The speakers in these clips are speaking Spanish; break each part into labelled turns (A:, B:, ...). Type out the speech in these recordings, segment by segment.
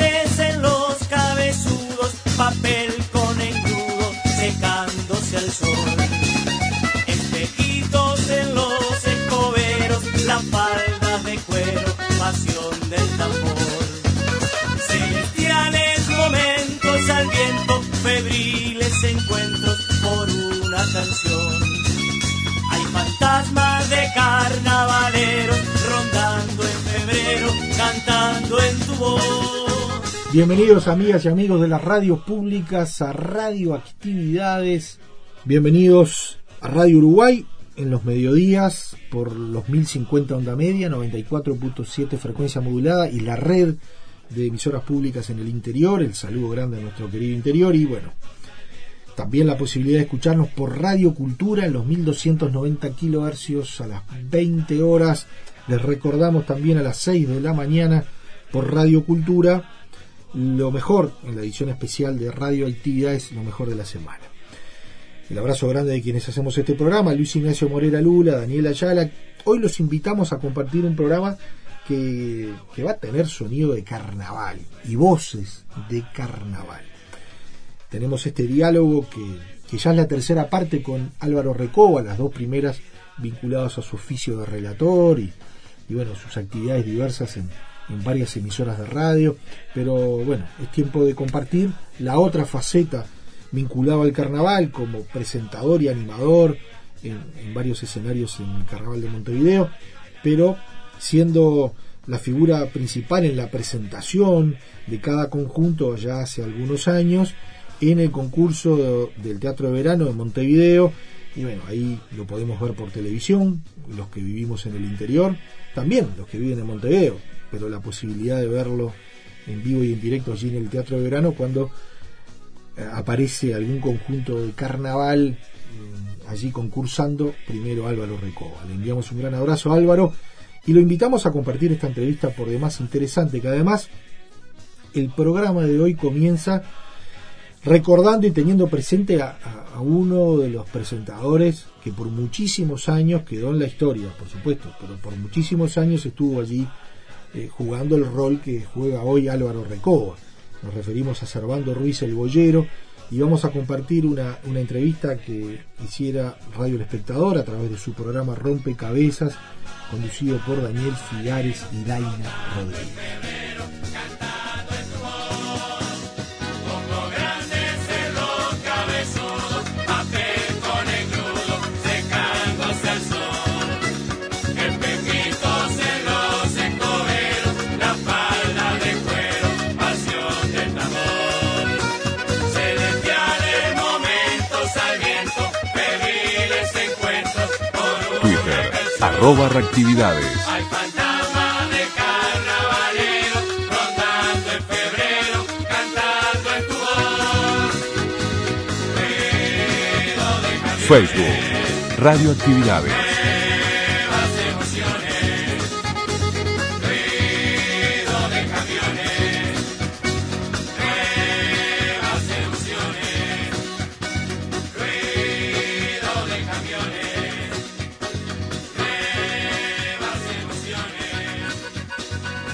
A: Ojos grandes en
B: Bienvenidos amigas y amigos de las radios públicas a Radioactividades. Bienvenidos a Radio Uruguay en los mediodías por los 1050 onda media, 94.7 frecuencia modulada y la red de emisoras públicas en el interior. El saludo grande a nuestro querido interior y bueno, también la posibilidad de escucharnos por Radio Cultura en los 1290 kilohercios a las 20 horas. Les recordamos también a las 6 de la mañana por Radio Cultura lo mejor en la edición especial de Radio Actividades, lo mejor de la semana. El abrazo grande de quienes hacemos este programa, Luis Ignacio Morera Lula, Daniel Ayala. Hoy los invitamos a compartir un programa que, que va a tener sonido de carnaval y voces de carnaval. Tenemos este diálogo que, que ya es la tercera parte con Álvaro Recoba, las dos primeras vinculadas a su oficio de relator y, y bueno, sus actividades diversas en, en varias emisoras de radio, pero bueno, es tiempo de compartir la otra faceta vinculada al carnaval como presentador y animador en, varios escenarios en el carnaval de Montevideo, pero siendo la figura principal en la presentación de cada conjunto ya hace algunos años en el concurso de, del Teatro de Verano de Montevideo. Y bueno, ahí lo podemos ver por televisión, los que vivimos en el interior, también los que viven en Montevideo, pero la posibilidad de verlo en vivo y en directo allí en el Teatro de Verano cuando eh, aparece algún conjunto de carnaval eh, allí concursando, primero Álvaro Recoba. Le enviamos un gran abrazo a Álvaro y lo invitamos a compartir esta entrevista por demás interesante, que además el programa de hoy comienza recordando y teniendo presente a, a, uno de los presentadores que por muchísimos años quedó en la historia, por supuesto, pero por muchísimos años estuvo allí eh, jugando el rol que juega hoy Álvaro Recoba. Nos referimos a Servando Ruiz el Boyero y vamos a compartir una, una entrevista que hiciera Radio El Espectador a través de su programa Rompecabezas, conducido por Daniel Figares y Daina Rodríguez.
C: Arroba reactividades.
D: Hay fantasma de carnavalero rondando en febrero, cantando en tu voz. Ruido de camiones,
C: Facebook, Radioactividades.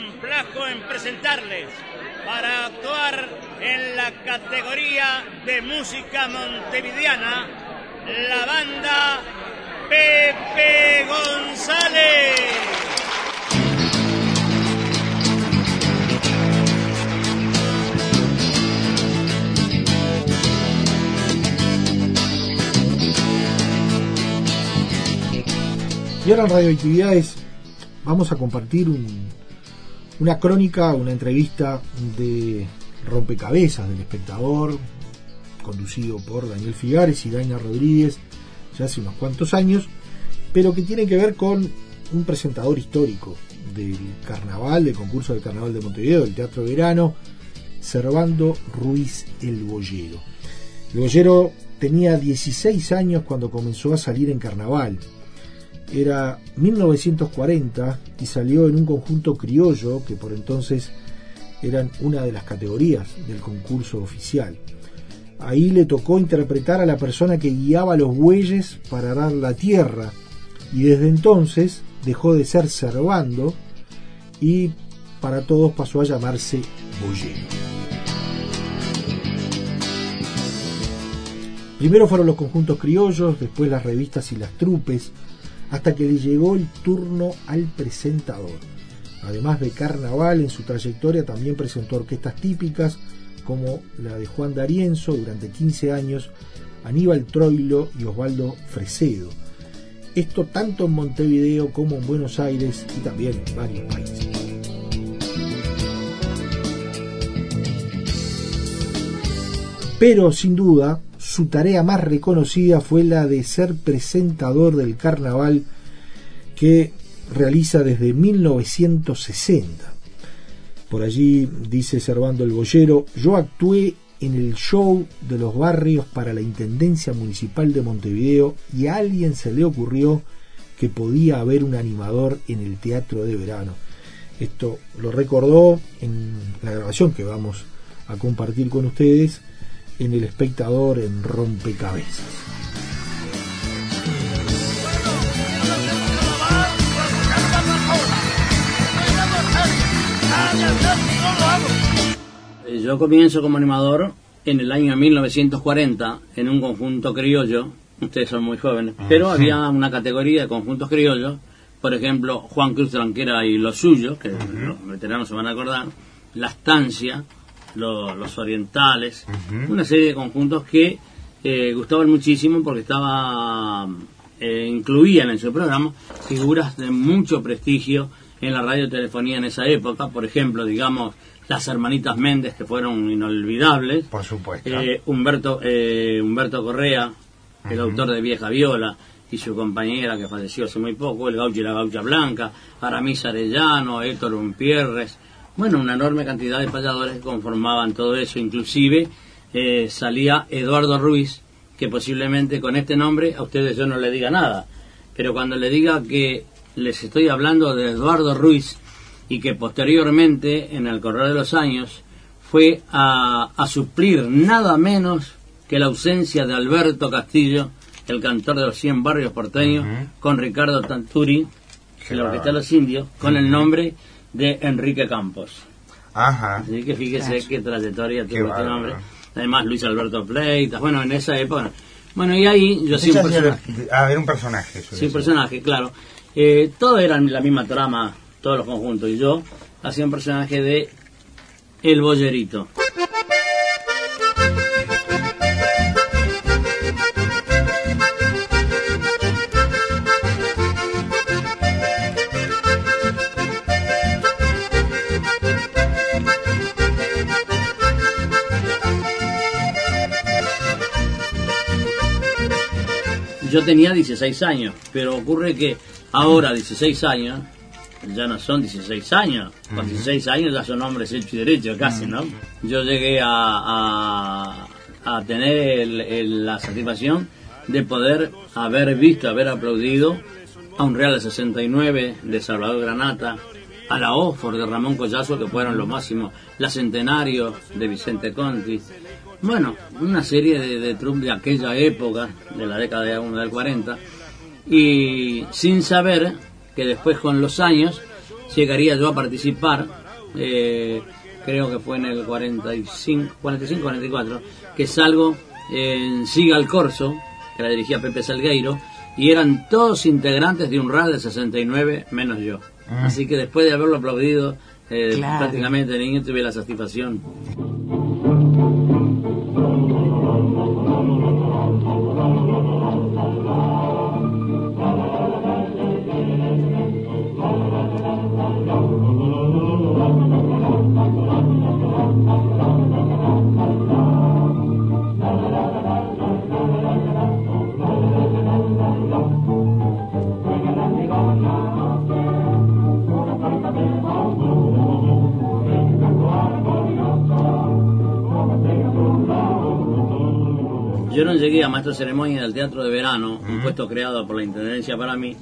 E: en presentarles para actuar en la categoría de música montevideana la banda Pepe González.
B: Y ahora en Radioactividades vamos a compartir un- una crónica, una entrevista de Rompecabezas del espectador, conducido por Daniel Figares y Daina Rodríguez ya hace unos cuantos años, pero que tiene que ver con un presentador histórico del carnaval, del concurso del carnaval de Montevideo, del Teatro Verano, Servando Ruiz el Boyero. El Boyero tenía 16 años cuando comenzó a salir en carnaval. Era 1940 y salió en un conjunto criollo que por entonces eran una de las categorías del concurso oficial. Ahí le tocó interpretar a la persona que guiaba los bueyes para arar la tierra y desde entonces dejó de ser Servando y para todos pasó a llamarse Boyero. Primero fueron los conjuntos criollos, después las revistas y las trupes, hasta que le llegó el turno al presentador. Además de carnaval, en su trayectoria también presentó orquestas típicas como la de Juan D'Arienzo durante 15 años, Aníbal Troilo y Osvaldo Fresedo. Esto tanto en Montevideo como en Buenos Aires y también en varios países. Pero sin duda, su tarea más reconocida fue la de ser presentador del carnaval que realiza desde 1960. Por allí dice Servando el Boyero, yo actué en el show de los barrios para la Intendencia Municipal de Montevideo y a alguien se le ocurrió que podía haber un animador en el teatro de verano. Esto lo recordó en la grabación que vamos a compartir con ustedes en El Espectador en Rompecabezas.
F: Eh, Yo comienzo como animador en el año 1940 en un conjunto criollo. Ustedes son muy jóvenes, pero había una categoría de conjuntos criollos. Por ejemplo, Juan Cruz Tranquera y los suyos, que los veteranos se van a acordar. La Estancia, lo- los Orientales. Una serie de conjuntos que eh, gustaban muchísimo porque estaba eh, incluían en su programa figuras de mucho prestigio en la radiotelefonía en esa época. Por ejemplo, digamos, las hermanitas Méndez, que fueron inolvidables.
G: Por supuesto.
F: Eh, Humberto, eh, Humberto Correa, el autor de Vieja Viola, y su compañera que falleció hace muy poco, el gaucho y la gaucha blanca, Aramis Arellano, Héctor Umpierres, bueno, una enorme cantidad de payadores que conformaban todo eso, inclusive eh, salía Eduardo Ruiz, que posiblemente con este nombre a ustedes yo no le diga nada, pero cuando le diga que les estoy hablando de Eduardo Ruiz y que posteriormente, en el correr de los años, fue a, a suplir nada menos que la ausencia de Alberto Castillo, el cantor de los 100 barrios porteños, con Ricardo Tanturi,
G: Qué
F: el Orquesta de los Indios, con el nombre de Enrique Campos.
G: Ajá.
F: Así que fíjese qué trayectoria
G: Qué
F: tuvo este nombre. Además, Luis Alberto Pleitas, bueno, en esa época. Bueno, y ahí yo soy
G: Ella
F: un personaje.
G: Ah, era un personaje.
F: Sí, un personaje, claro. Eh, todo eran la misma trama, todos los conjuntos. Y yo hacía un personaje de El Bollerito. Yo tenía 16 años, pero ocurre que ahora 16 años ya no son 16 años. Con 16 años ya son hombres hechos y derechos casi, ¿no? Yo llegué a, a, a tener el- el- la satisfacción de poder haber visto, haber aplaudido a un Real de 69 de Salvador Granata, a la Oxford de Ramón Collazo, que fueron los máximos, la Centenario de Vicente Conti. Bueno, una serie de, de troupes de aquella época, de la década de del 40, y sin saber que después con los años llegaría yo a participar, eh, creo que fue en el 45, 45, 44, que salgo en Siga al Corso, que la dirigía Pepe Salgueiro, y eran todos integrantes de un RAD de 69 menos yo. Así que después de haberlo aplaudido eh,
H: Claro.
F: prácticamente niño tuve la satisfacción. Maestro de ceremonia del teatro de verano, un puesto creado por la intendencia para mí,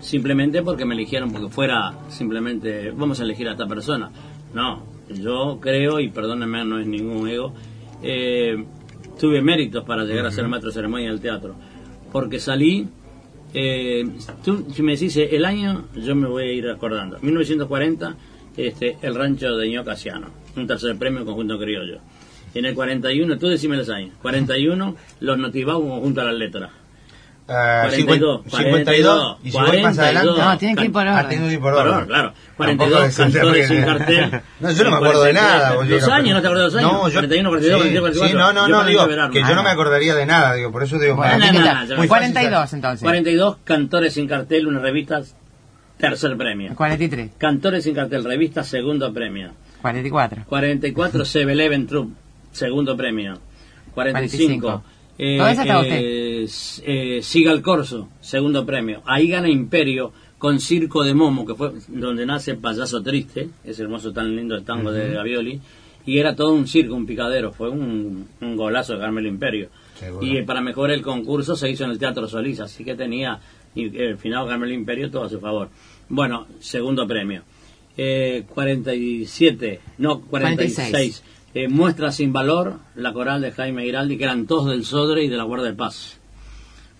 F: simplemente porque me eligieron, porque fuera simplemente, vamos a elegir a esta persona. No, yo creo, y perdónenme, no es ningún ego, eh, tuve méritos para llegar a ser maestro de ceremonia del teatro, porque salí, eh, tú, si me decís el año, yo me voy a ir acordando. 1940, este, el rancho de Ño Casiano, un tercer premio conjunto criollo. En el 41, tú decime los años, 41, los Notibau junto a las letras.
G: Ah,
F: 42,
G: 52, y si voy más adelante.
H: No, tienen que ir por
G: Ah,
H: orden.
G: tengo que ir por orden.
F: orden, claro.
G: Tampoco
F: 42
G: es un
F: cantores sin cartel.
G: No, yo no me acuerdo de nada, boludo.
F: Los años, ¿no te acuerdas de los años?
G: No, yo,
F: 41, 42,
G: sí,
F: 43, 44.
G: Sí, no, no, no, digo,
F: liberarme.
G: que yo no me acordaría de nada, digo, por eso digo,
H: Bueno,
G: para
F: no,
G: mí
F: no,
H: ¿qué
F: no,
H: tal?
F: yo-
G: muy fácil
H: 42 entonces.
F: 42 cantores sin cartel, una revista, tercer premio.
H: 43,
F: Cantores sin cartel, revista, segundo premio.
H: 44.
F: 44 Seven Eleven Troop, segundo premio. 45.
H: 45. ¿Todo eso estaba usted?
F: eh, s- eh, Siga el Corso, segundo premio. Ahí gana Imperio con Circo de Momo, que fue donde nace Payaso Triste, ese hermoso tan lindo de tango de Gavioli. Y era todo un circo, un picadero. Fue un, un golazo de Carmelo Imperio.
G: Seguro.
F: Y eh, para mejorar el concurso se hizo en el Teatro Solís, así que tenía y, eh, el final Carmelo Imperio todo a su favor. Bueno, segundo premio. Eh, 47, no, 46.
H: 46.
F: Eh, muestra sin valor la coral de Jaime Giraldi, que eran todos del Sodre y de la Guardia de Paz.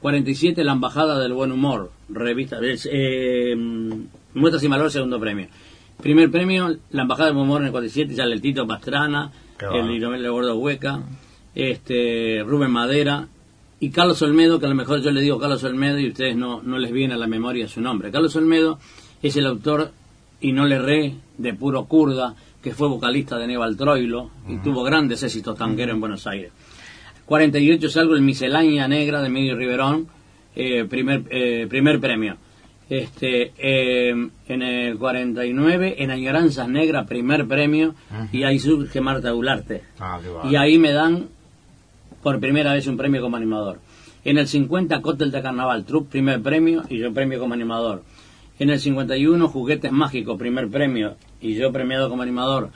F: 47, la Embajada del Buen Humor, revista. eh, muestra sin valor, segundo premio. Primer premio, la Embajada del Buen Humor en el 47, sale el Tito Pastrana, el. Iromel de Gordo Hueca, este, Rubén Madera y Carlos Olmedo, que a lo mejor yo le digo Carlos Olmedo y ustedes no, no les viene a la memoria su nombre. Carlos Olmedo es el autor, y no le re, de Puro Kurda, que fue vocalista de Aníbal Troilo y tuvo grandes éxitos tangueros en Buenos Aires. 48 salgo el Miscelánea Negra de Medio Riverón, eh, primer, eh, primer premio. Este, eh, en el 49, en Añoranzas Negras, primer premio, y ahí surge Marta Gularte.
G: Ah,
F: y ahí me dan por primera vez un premio como animador. En el 50, Cóctel de Carnaval, Trup, primer premio, y yo premio como animador. En el 51, Juguetes Mágicos, primer premio, y yo premiado como animador.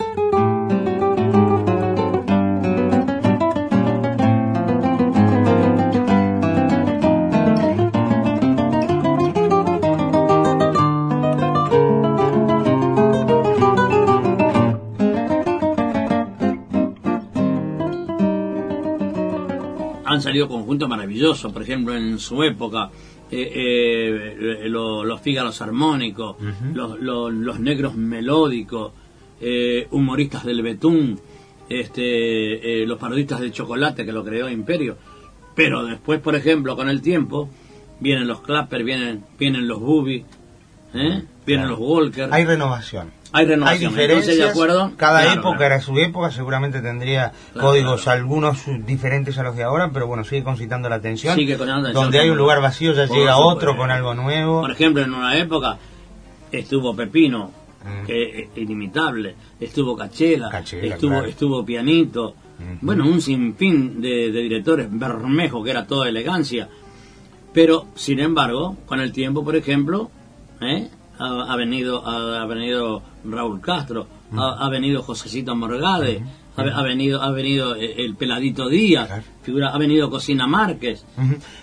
F: han salido conjuntos maravillosos, por ejemplo, en su época, eh, eh, lo- los fígaros armónicos, los, los- los negros melódicos, eh, humoristas del betún, este, eh, los parodistas de chocolate que lo creó Imperio. Pero después, por ejemplo, con el tiempo, vienen los clappers, vienen, vienen los boobies, ¿eh? vienen los Walker.
G: Hay renovación.
F: Hay renovación.
G: Hay diferencias.
F: Entonces, de acuerdo.
G: Cada
F: Claro,
G: época
F: claro.
G: era su época, seguramente tendría códigos algunos diferentes a los de ahora, pero bueno, sigue concitando la atención.
F: Sigue concitando la atención,
G: Donde hay un lugar vacío ya
F: Por
G: llega otro con algo nuevo.
F: Por ejemplo, en una época estuvo Pepino,
G: Mm.
F: que es inimitable, estuvo Cachela,
G: Cachela,
F: estuvo, estuvo Pianito, bueno, un sinfín de, de directores, Bermejo, que era toda elegancia, pero sin embargo, con el tiempo, por ejemplo, ¿eh? ha, ha venido ha, ha venido Raúl Castro, ha, ha venido Josecito Morgade, ha, ha venido ha venido el Peladito Díaz,
G: Claro.
F: figura, ha venido Cocina Márquez.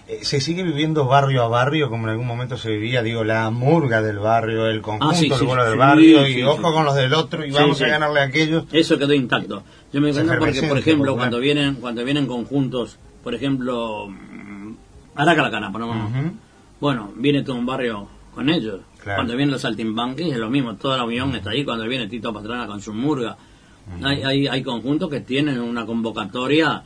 G: Eh, Se sigue viviendo barrio a barrio, como en algún momento se vivía, digo, la murga del barrio, el conjunto,
F: Ah, sí,
G: el
F: sí,
G: vuelo
F: sí,
G: del barrio, y ojo con los del otro, y vamos a ganarle a aquellos.
F: Eso quedó intacto. Yo me acuerdo porque, por ejemplo, cuando vienen, cuando vienen conjuntos, por ejemplo, mm, Aracalacana, por ejemplo.
G: Ujú.
F: Bueno, viene todo un barrio con ellos.
G: Claro.
F: Cuando vienen los saltimbanquis es lo mismo, toda la unión está ahí. Cuando viene Tito Pastrana con su murga. hay, hay, hay conjuntos que tienen una convocatoria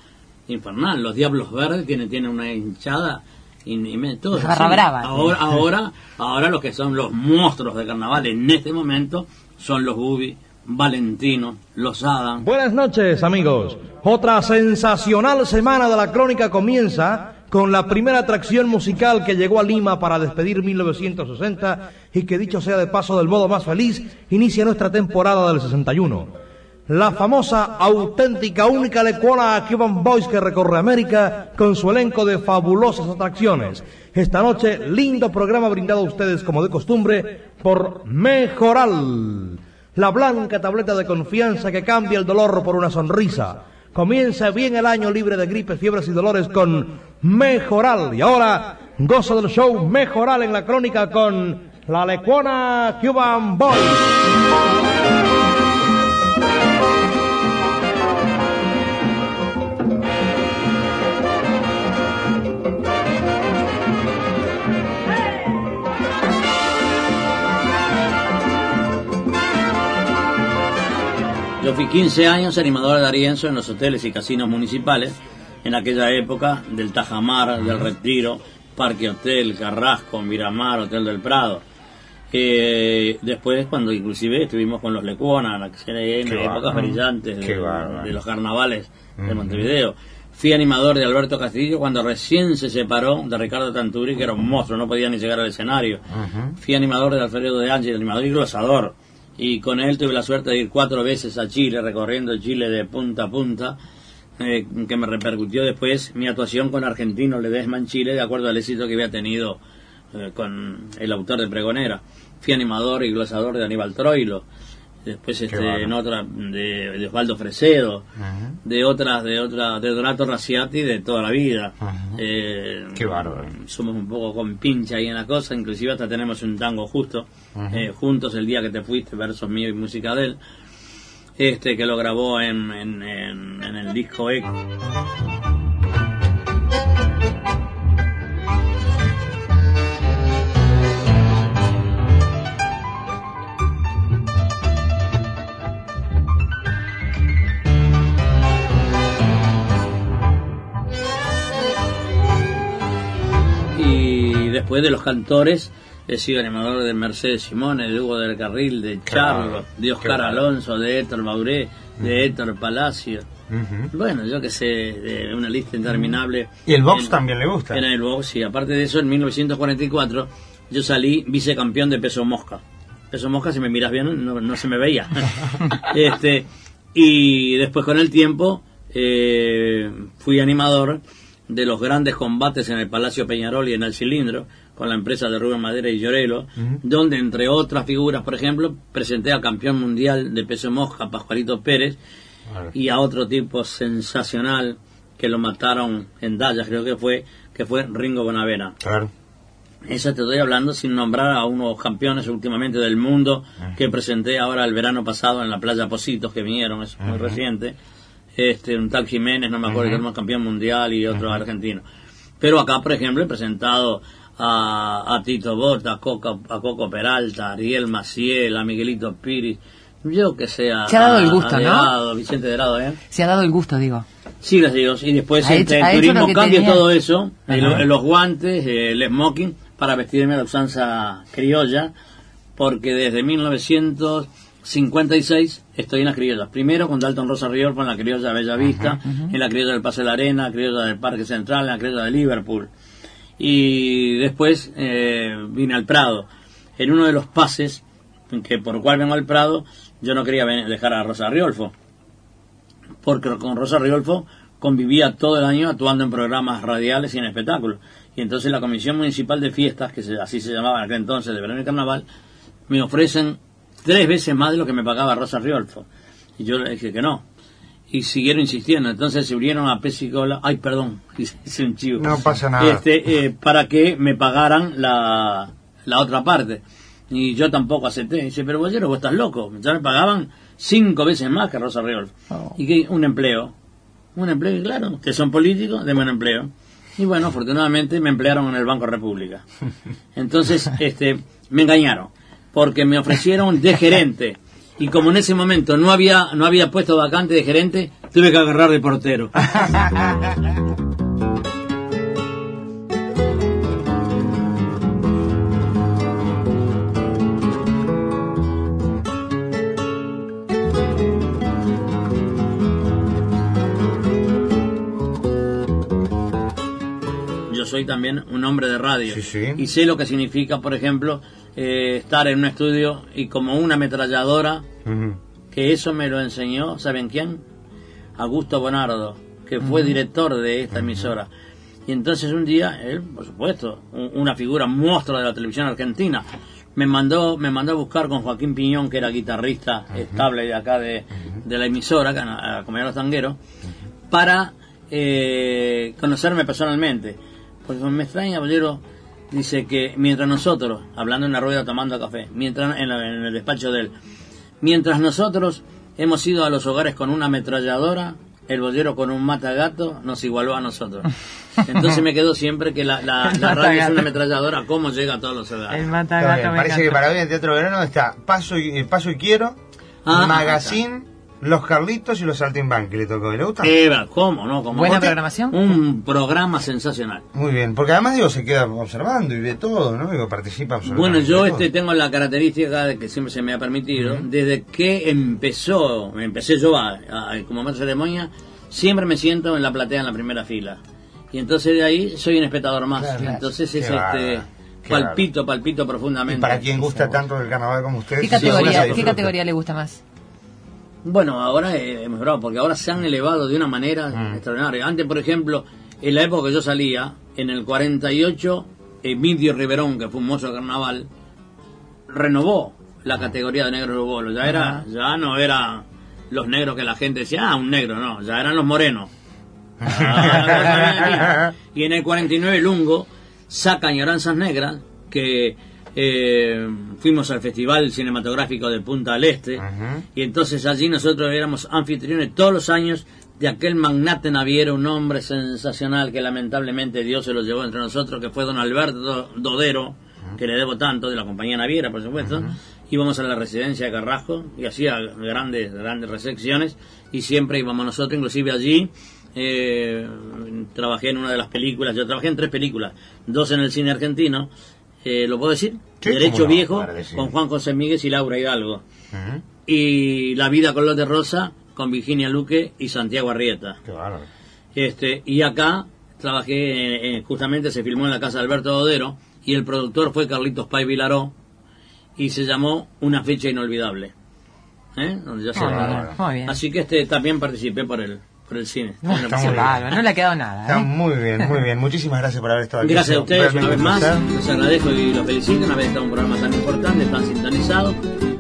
F: infernal. Los Diablos Verdes tienen, tienen una hinchada inmensa. todo
H: Barra
F: así.
H: brava.
F: Ahora, ahora, ahora los que son los monstruos de carnaval en este momento son los Bubi, Valentino, los Adam.
I: Buenas noches amigos. Otra sensacional semana de la crónica comienza con la primera atracción musical que llegó a Lima para despedir 1960 y que dicho sea de paso del modo más feliz, inicia nuestra temporada del 61. La famosa, auténtica, única lecuona Cuban Boys que recorre América con su elenco de fabulosas atracciones. Esta noche, lindo programa brindado a ustedes como de costumbre por Mejoral. La blanca tableta de confianza que cambia el dolor por una sonrisa. Comienza bien el año libre de gripes, fiebres y dolores con Mejoral. Y ahora, gozo del show Mejoral en la crónica con la lecuona Cuban Boys.
F: 15 años animador de Arienzo en los hoteles y casinos municipales, en aquella época del Tajamar, del Retiro, Parque Hotel, Carrasco, Miramar, Hotel del Prado. Eh, después, cuando inclusive estuvimos con los Lecuona, la en épocas brillantes de los carnavales de Montevideo. Fui animador de Alberto Castillo cuando recién se separó de Ricardo Tanturi, que era un monstruo, no podía ni llegar al escenario. Fui animador de Alfredo de Ángel, animador y glosador. Y con él tuve la suerte de ir cuatro veces a Chile, recorriendo Chile de punta a punta, eh, que me repercutió después mi actuación con Argentino Ledesma en Chile, de acuerdo al éxito que había tenido eh, con el autor de Pregonera. Fui animador y glosador de Aníbal Troilo, después este, en otra de, de Osvaldo Fresedo, de otras, de otra, de Donato Raciati de toda la vida. Eh,
G: Qué bárbaro.
F: somos un poco con pincha ahí en la cosa, inclusive hasta tenemos un tango justo, eh, juntos el día que te fuiste, versos míos y música de él, este que lo grabó en, en, en- en el disco Eco. Después de los cantores, he sido animador de Mercedes Simone, de Hugo del Carril, de Charlo,
G: bárbaro,
F: de Oscar. Alonso, de Héctor Mauré, de Héctor Palacio. Bueno, yo que sé, de una lista interminable.
G: Y el box
F: En-
G: también le gusta.
F: En el box, y aparte de eso, en 1944 yo salí vicecampeón de peso mosca. Peso mosca, si me miras bien, no, no se me veía. este Y después con el tiempo eh, fui animador de los grandes combates en el Palacio Peñarol y en el Cilindro, con la empresa de Rubén Madera y Llorelo, donde entre otras figuras, por ejemplo, presenté al campeón mundial de peso mosca, Pascualito Pérez, y a otro tipo sensacional que lo mataron en Dallas, creo que fue, que fue Ringo Bonavena.
G: Claro.
F: Eso te estoy hablando sin nombrar a unos campeones últimamente del mundo que presenté ahora el verano pasado en la playa Positos que vinieron, es muy reciente. Este, un tal Jiménez, no me acuerdo, que era un campeón mundial y otro argentino. Pero acá, por ejemplo, he presentado a, a Tito Bota, a Coco, a Coco Peralta, a Ariel Maciel, a Miguelito Piris, yo que sea.
H: Se ha dado el gusto, ¿no?
F: Vicente Delgado, ¿eh?
H: Se ha dado el gusto, digo.
F: Sí, gracias a Dios. Y después
H: Ha
F: entre
H: hecho-
F: el turismo cambio
H: tenía.
F: todo eso, el- los guantes, el smoking, para vestirme a la usanza criolla, porque desde 1956 estoy en las criollas. Primero con Dalton Rosa Riolfo en la criolla Bella Vista, en la criolla del Paso de la Arena, la criolla del Parque Central, en la criolla de Liverpool. Y después eh, vine al Prado. En uno de los pases que por cual vengo al Prado, yo no quería dejar a Rosa Riolfo, porque con Rosa Riolfo convivía todo el año actuando en programas radiales y en espectáculos. Y entonces la Comisión Municipal de Fiestas, que se- así se llamaba en aquel entonces, de verano y carnaval, me ofrecen tres veces más de lo que me pagaba Rosa Riolfo. Y yo le dije que no. Y siguieron insistiendo. Entonces se unieron a Pesicola. Ay, perdón, hice un chivo.
G: No pasa nada.
F: Este, eh, para que me pagaran la, la otra parte. Y yo tampoco acepté. Dice, pero Bollero, vos estás loco. Ya me pagaban cinco veces más que Rosa Riolfo. Y que un empleo. Un empleo, y claro, que son políticos, de buen empleo. Y bueno, afortunadamente me emplearon en el Banco República. Entonces, este, me engañaron, porque me ofrecieron de gerente. Y como en ese momento no había, no había puesto vacante de gerente, tuve que agarrar de portero. Yo soy también un hombre de radio.
G: Sí, sí.
F: Y sé lo que significa, por ejemplo, eh, estar en un estudio y como una ametralladora que eso me lo enseñó, ¿saben quién? Augusto Bonardo, que fue director de esta emisora. Y entonces un día, él, por supuesto, un- una figura monstruo de la televisión argentina, me mandó, me mandó a buscar con Joaquín Piñón, que era guitarrista estable de acá de, de la emisora, a Comunidad Los Tangueros, para eh, conocerme personalmente. Porque me extraña, Bollero, dice que mientras nosotros, hablando en la rueda tomando café, mientras en, la- en el despacho de él, mientras nosotros hemos ido a los hogares con una ametralladora, el bollero con un matagato nos igualó a nosotros. Entonces me quedó siempre que la, la, la radio es una ametralladora, ¿cómo llega a todos los hogares?
H: El matagato
G: Parece que para hoy en Teatro Verano está Paso y, eh, Paso y Quiero,
F: Ah,
G: Magazine, Los Carlitos y Los Saltimbanqui. que le tocó. ¿Le gusta?
F: Eva, ¿cómo no? ¿Cómo
H: ¿Buena programación?
F: Un programa sensacional.
G: Muy bien, porque además digo, se queda observando y ve todo, ¿no? Digo, participa
F: Bueno,
G: absolutamente.
F: yo
G: de
F: este
G: todo.
F: tengo la característica de que siempre se me ha permitido, desde que empezó, empecé yo a, a- como maestro de ceremonia, siempre me siento en la platea en la primera fila. Y entonces de ahí soy un espectador más.
G: Claro.
F: entonces es este
G: qué
F: palpito, palpito
G: Y
F: profundamente.
G: para quien gusta tanto del carnaval como ustedes,
H: ¿Qué categoría, ¿Qué categoría le gusta más?
F: Bueno, ahora hemos mejorado, porque ahora se han elevado de una manera
G: Mm.
F: extraordinaria. Antes, por ejemplo, en la época que yo salía, en el 48, Emidio Riverón, que fue un mozo de carnaval, renovó la categoría de negros bolos. Ya era, ya no era los negros que la gente decía, ah, un negro, no, ya eran los morenos. Y en el 49 Lungo saca Añoranzas Negras, que eh, fuimos al Festival Cinematográfico de Punta del Este, y entonces allí nosotros éramos anfitriones todos los años de aquel magnate naviero, un hombre sensacional que lamentablemente Dios se lo llevó entre nosotros, que fue don Alberto Dodero, que le debo tanto, de la compañía naviera, por supuesto. Íbamos a la residencia de Carrasco y hacía grandes, grandes recepciones y siempre íbamos nosotros, inclusive allí. eh, trabajé en una de las películas, yo trabajé en tres películas, dos en el cine argentino, eh, ¿lo puedo decir?
G: Sí,
F: Derecho
G: no,
F: Viejo, con Juan José Míguez y Laura Hidalgo y La vida color de rosa con Virginia Luque y Santiago Arrieta.
G: Qué bárbaro.
F: Este, y acá trabajé, en- en- justamente se filmó en la casa de Alberto Dodero y el productor fue Carlitos Pay Vilaró y se llamó Una fecha inolvidable. ¿Eh? Donde ya se. Así que este también participé por el, por el cine.
H: No,
G: está muy bien.
H: no le ha quedado nada.
G: Está
H: ¿eh?
G: muy bien, muy bien. Muchísimas gracias por haber estado aquí.
F: Gracias a ustedes una vez más, les agradezco y los felicito una vez estado en un programa tan importante, tan sintonizado.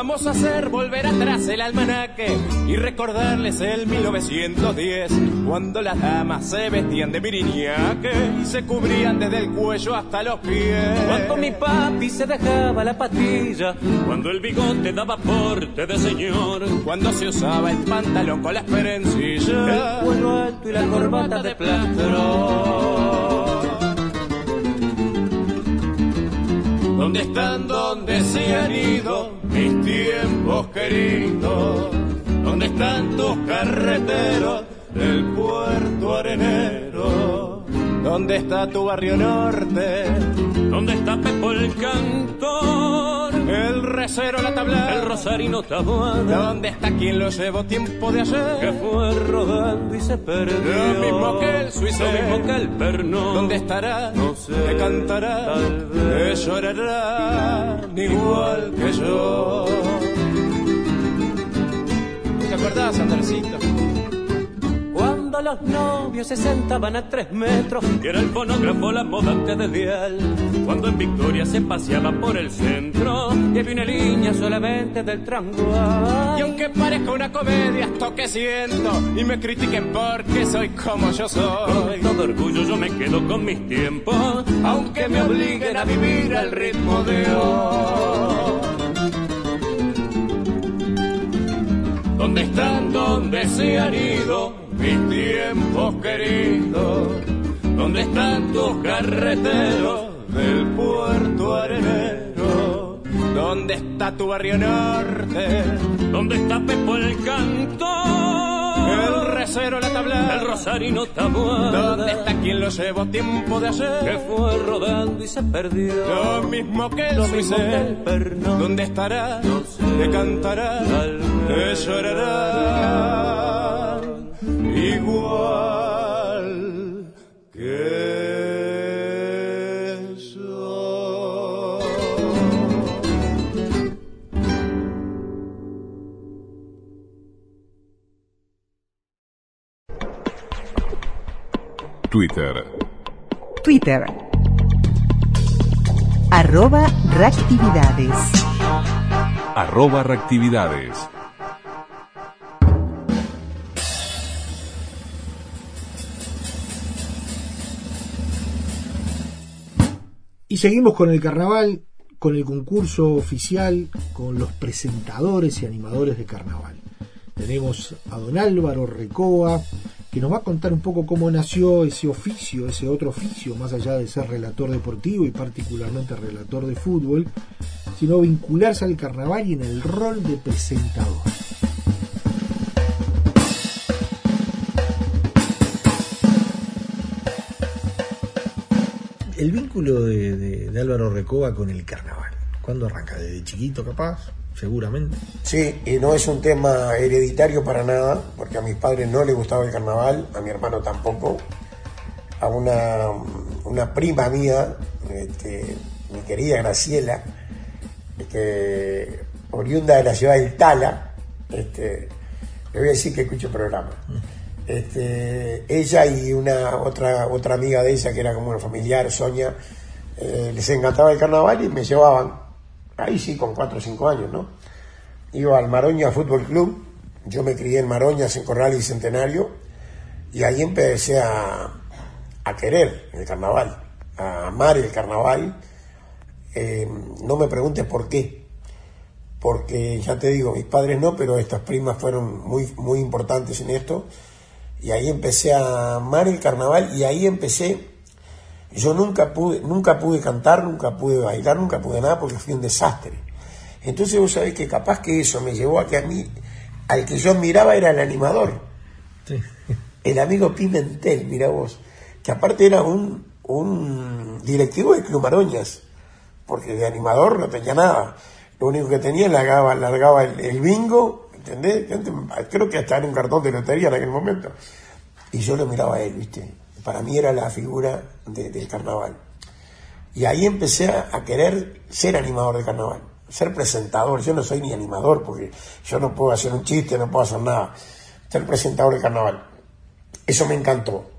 D: Vamos a hacer volver atrás el almanaque y recordarles el 1910, cuando las damas se vestían de miriñaque y se cubrían desde el cuello hasta los pies. Cuando mi papi se dejaba la patilla, cuando el bigote daba porte de señor, cuando se usaba el pantalón con las perencillas, el cuello alto y la corbata de plastron. ¿Dónde están, dónde se han ido mis tiempos queridos? ¿Dónde están tus carreteros del puerto arenero? ¿Dónde está tu barrio norte?
J: ¿Dónde está Pepo el cantor?
D: El recero, la tabla.
J: El rosarino tabuada.
D: ¿Dónde está quien lo llevó tiempo de ayer?
J: Que fue rodando y se perdió.
D: Lo mismo que el suizo.
J: Lo mismo que el perno.
D: ¿Dónde estará?
J: No sé.
D: Que cantará.
J: Tal vez.
D: Que llorará. Igual que yo. ¿Te acordás, Andresito?
J: Cuando los novios se sentaban a tres metros y era el fonógrafo la moda antes del dial. Cuando en Victoria se paseaba por el centro y había una línea solamente del trangual.
D: Y aunque parezca una comedia, esto que siento y me critiquen porque soy como yo soy.
J: Con todo orgullo yo me quedo con mis tiempos,
D: Aunque me obliguen a vivir al ritmo de hoy. ¿Dónde están? ¿Dónde se han ido mis tiempos queridos? ¿Dónde están tus carreteros del puerto arenero? ¿Dónde está tu barrio norte?
J: ¿Dónde está Pepo el cantor?
D: El recero, la tabla.
J: El rosarino tabuada.
D: ¿Dónde está quien lo llevó tiempo de ayer?
J: Que fue rodando y se perdió.
D: Lo mismo que el
J: Lo mismo
D: suicé.
J: que el perno.
D: ¿Dónde estará?
J: No sé.
D: Que cantará.
J: Tal vez.
D: llorará. Igual que yo.
C: Twitter.
K: Twitter. Arroba reactividades.
C: Arroba reactividades.
B: Y seguimos con el carnaval, con el concurso oficial, con los presentadores y animadores de carnaval. Tenemos a don Álvaro Recoba, que nos va a contar un poco cómo nació ese oficio, ese otro oficio, más allá de ser relator deportivo y particularmente relator de fútbol, sino vincularse al carnaval y en el rol de presentador. El vínculo de, de- de Álvaro Recoba con el carnaval, ¿cuándo arranca? ¿Desde chiquito capaz? Seguramente.
L: Sí, y no es un tema hereditario para nada, porque a mis padres no les gustaba el carnaval, a mi hermano tampoco. A una, una prima mía, este, mi querida Graciela, este, oriunda de la ciudad de Itala, este, le voy a decir que escucho el programa. Este, ella y una otra otra amiga de ella que era como una familiar, Sonia, eh, les encantaba el carnaval y me llevaban, ahí sí, con 4 o 5 años, ¿no? Iba al Maroña Fútbol Club, yo me crié en Maroñas, en Corral y Centenario, y ahí empecé a, a querer el carnaval, a amar el carnaval. Eh, no me preguntes por qué, porque ya te digo, mis padres no, pero estas primas fueron muy, muy importantes en esto. Y ahí empecé a amar el carnaval y ahí empecé. Yo nunca pude, nunca pude cantar, nunca pude bailar, nunca pude nada porque fui un desastre. Entonces vos sabés que capaz que eso me llevó a que a mí, al que yo miraba era el animador. El amigo Pimentel, mira vos, que aparte era un, un directivo de Club Maroñas, porque de animador no tenía nada. Lo único que tenía largaba, largaba el, el bingo, ¿entendés? Creo que hasta era un cartón de lotería en aquel momento. Y yo lo miraba a él, ¿viste? Para mí era la figura de- del carnaval. Y ahí empecé a querer ser animador de carnaval, ser presentador. Yo no soy ni animador porque yo no puedo hacer un chiste, no puedo hacer nada. Ser presentador de carnaval. Eso me encantó.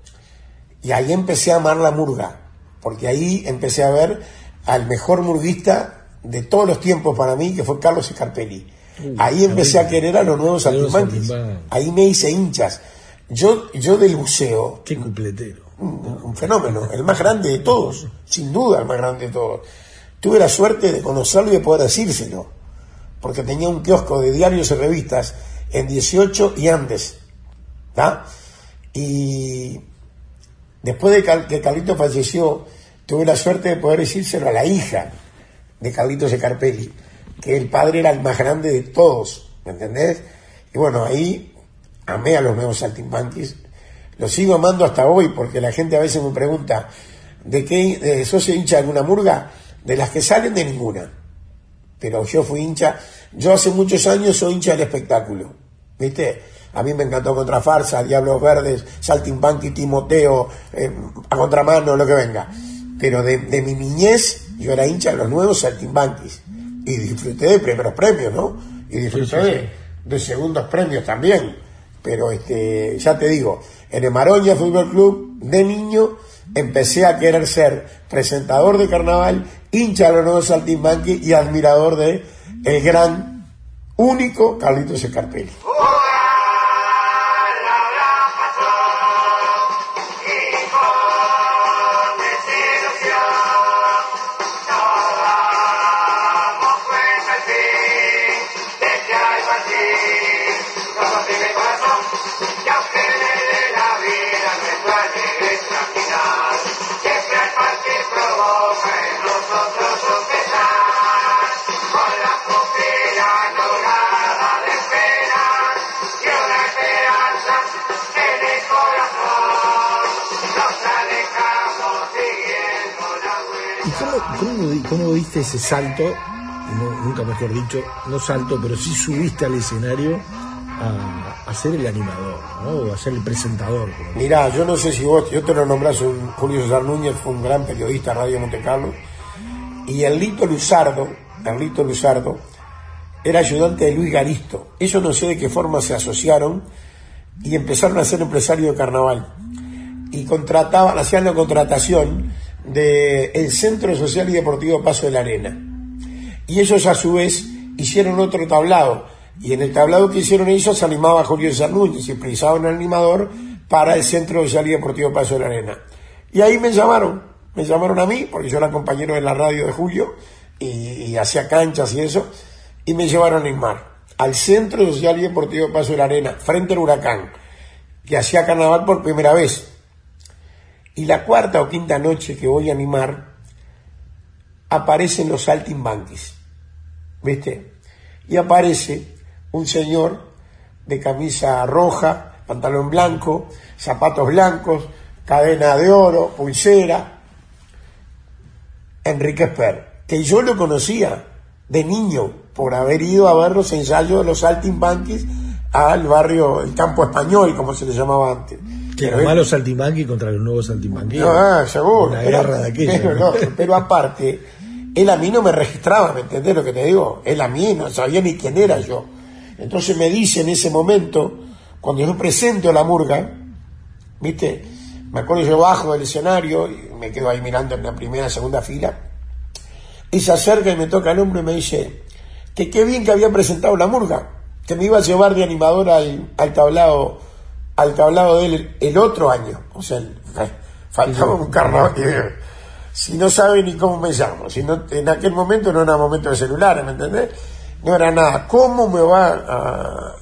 L: Y ahí empecé a amar la murga, porque ahí empecé a ver al mejor murguista de todos los tiempos para mí, que fue Carlos Scarpelli. Ahí empecé a querer a los nuevos saltimbanquis. Ahí me hice hinchas. Yo, yo del buceo,
B: Qué cupletero.
L: un, un fenómeno, el más grande de todos, sin duda el más grande de todos. Tuve la suerte de conocerlo y de poder decírselo, porque tenía un kiosco de diarios y revistas en 18 y antes. Y después de Cal- que Carlito falleció, tuve la suerte de poder decírselo a la hija de Carlitos Carpelli, que el padre era el más grande de todos, ¿me entendés? Y bueno, ahí amé a los nuevos saltimbanquis, lo sigo amando hasta hoy porque la gente a veces me pregunta, ¿de qué de, sos hincha de alguna murga? De las que salen, de ninguna. Pero yo fui hincha, yo hace muchos años soy hincha del espectáculo, ¿viste? A mí me encantó Contrafarsa, Diablos Verdes, Saltimbanqui, Timoteo, eh, a contramano, lo que venga. Pero de, de, mi niñez, yo era hincha de los nuevos Saltimbanquis. Y disfruté de primeros premios, ¿no? Y disfruté
B: Sí, sí, sí.
L: De, segundos premios también. Pero este, ya te digo, en el Maroña Fútbol Club, de niño, empecé a querer ser presentador de carnaval, hincha de los nuevos Saltimbanqui y admirador de el gran, único Carlitos Escarpelli.
B: Cómo, cómo, di- cómo diste ese salto? No- nunca mejor dicho, no salto, pero sí subiste al escenario a, a ser el animador, ¿no? O a ser el presentador.
L: Mirá, yo no sé si vos, yo te lo nombrás, un, Julio César Núñez fue un gran periodista de Radio Monte Carlo, y el Lito Luzardo, el Lito Luzardo, era ayudante de Luis Garisto. Ellos no sé de qué forma se asociaron y empezaron a ser empresarios de carnaval. Y contrataban, hacían la contratación del Centro Social y Deportivo Paso de la Arena. Y ellos a su vez hicieron otro tablado. Y en el tablado que hicieron ellos animaba a Julio César Núñez y precisaban un animador para el Centro Social y Deportivo Paso de la Arena. Y ahí me llamaron, me llamaron a mí, porque yo era compañero de la radio de Julio y, y hacía canchas y eso, y me llevaron a animar al Centro Social y Deportivo Paso de la Arena, frente al huracán, que hacía carnaval por primera vez. Y la cuarta o quinta noche que voy a animar, aparecen los saltimbanquis, ¿viste? Y aparece un señor de camisa roja, pantalón blanco, zapatos blancos, cadena de oro, pulsera, Enrique Esper, que yo lo conocía de niño por haber ido a ver los ensayos de los saltimbanquis al barrio, el campo español, como se le llamaba antes.
B: Que
L: Pero
B: los malos saltimbanqui contra los nuevos saltimbanqui.
L: no, ah, seguro.
B: Una
L: Pero-
B: guerra de aquella.
L: Pero, pero aparte, él a mí no me registraba, ¿me entendés lo que te digo? Él a mí no sabía ni quién era yo. Entonces me dice en ese momento, cuando yo presento la murga, ¿viste? Me acuerdo yo bajo del escenario y me quedo ahí mirando en la primera, segunda fila, y se acerca y me toca el hombro y me dice que qué bien que había presentado la murga, que me iba a llevar de animador al, al tablado, al tablado de él el otro año. O sea, faltaba un carnaval. Si no sabe ni cómo me llamo, si no, en aquel momento no era momento de celulares, ¿me entendés? No era nada. ¿Cómo me va a,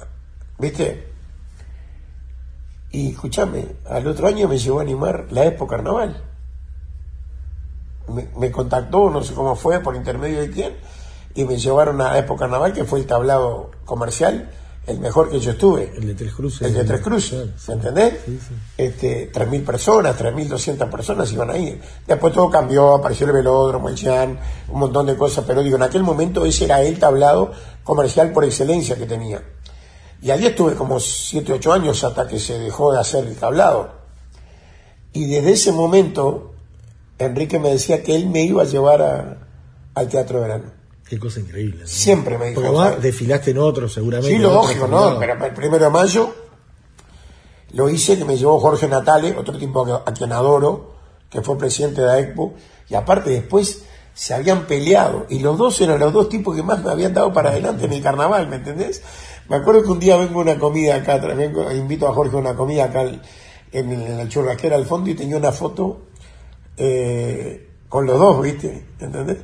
L: viste? Y escúchame, al otro año me llevó a animar la Expo Carnaval me, me contactó, no sé cómo fue, por intermedio de quién, y me llevaron a Expo Carnaval, que fue el tablado comercial, el mejor que yo estuve.
B: El de Tres Cruces.
L: El de Tres Cruces, ¿me entendés? Este, 3.000 personas, 3.200 personas iban ahí. Después todo cambió, apareció el velódromo, el Chan, un montón de cosas, pero digo, en aquel momento ese era el tablado comercial por excelencia que tenía. Y allí estuve como 7, 8 años hasta que se dejó de hacer el tablado. Y desde ese momento, Enrique me decía que él me iba a llevar a- al Teatro de Verano.
B: Qué cosa increíble. ¿no?
L: Siempre me dijo.
B: Desfilaste en otro, seguramente.
L: Sí,
B: en
L: lógico, ¿no? Pero el primero de mayo lo hice, que me llevó Jorge Natale, otro tipo a quien adoro, que fue presidente de la Expo, y aparte después se habían peleado, y los dos eran los dos tipos que más me habían dado para adelante en el carnaval, ¿me entendés? Me acuerdo que un día vengo a una comida acá, vengo, invito a Jorge a una comida acá en, en el churrasquera al fondo y tenía una foto eh, con los dos, ¿viste? ¿Entendés?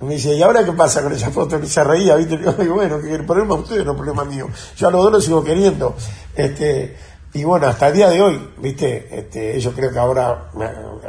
L: Me dice, ¿y ahora qué pasa con esa foto? Que se reía, ¿viste? Y bueno, que el problema es usted, no el problema mío. Yo a los dos los sigo queriendo. Este, y bueno, hasta el día de hoy, ¿viste? Este, ellos creo que ahora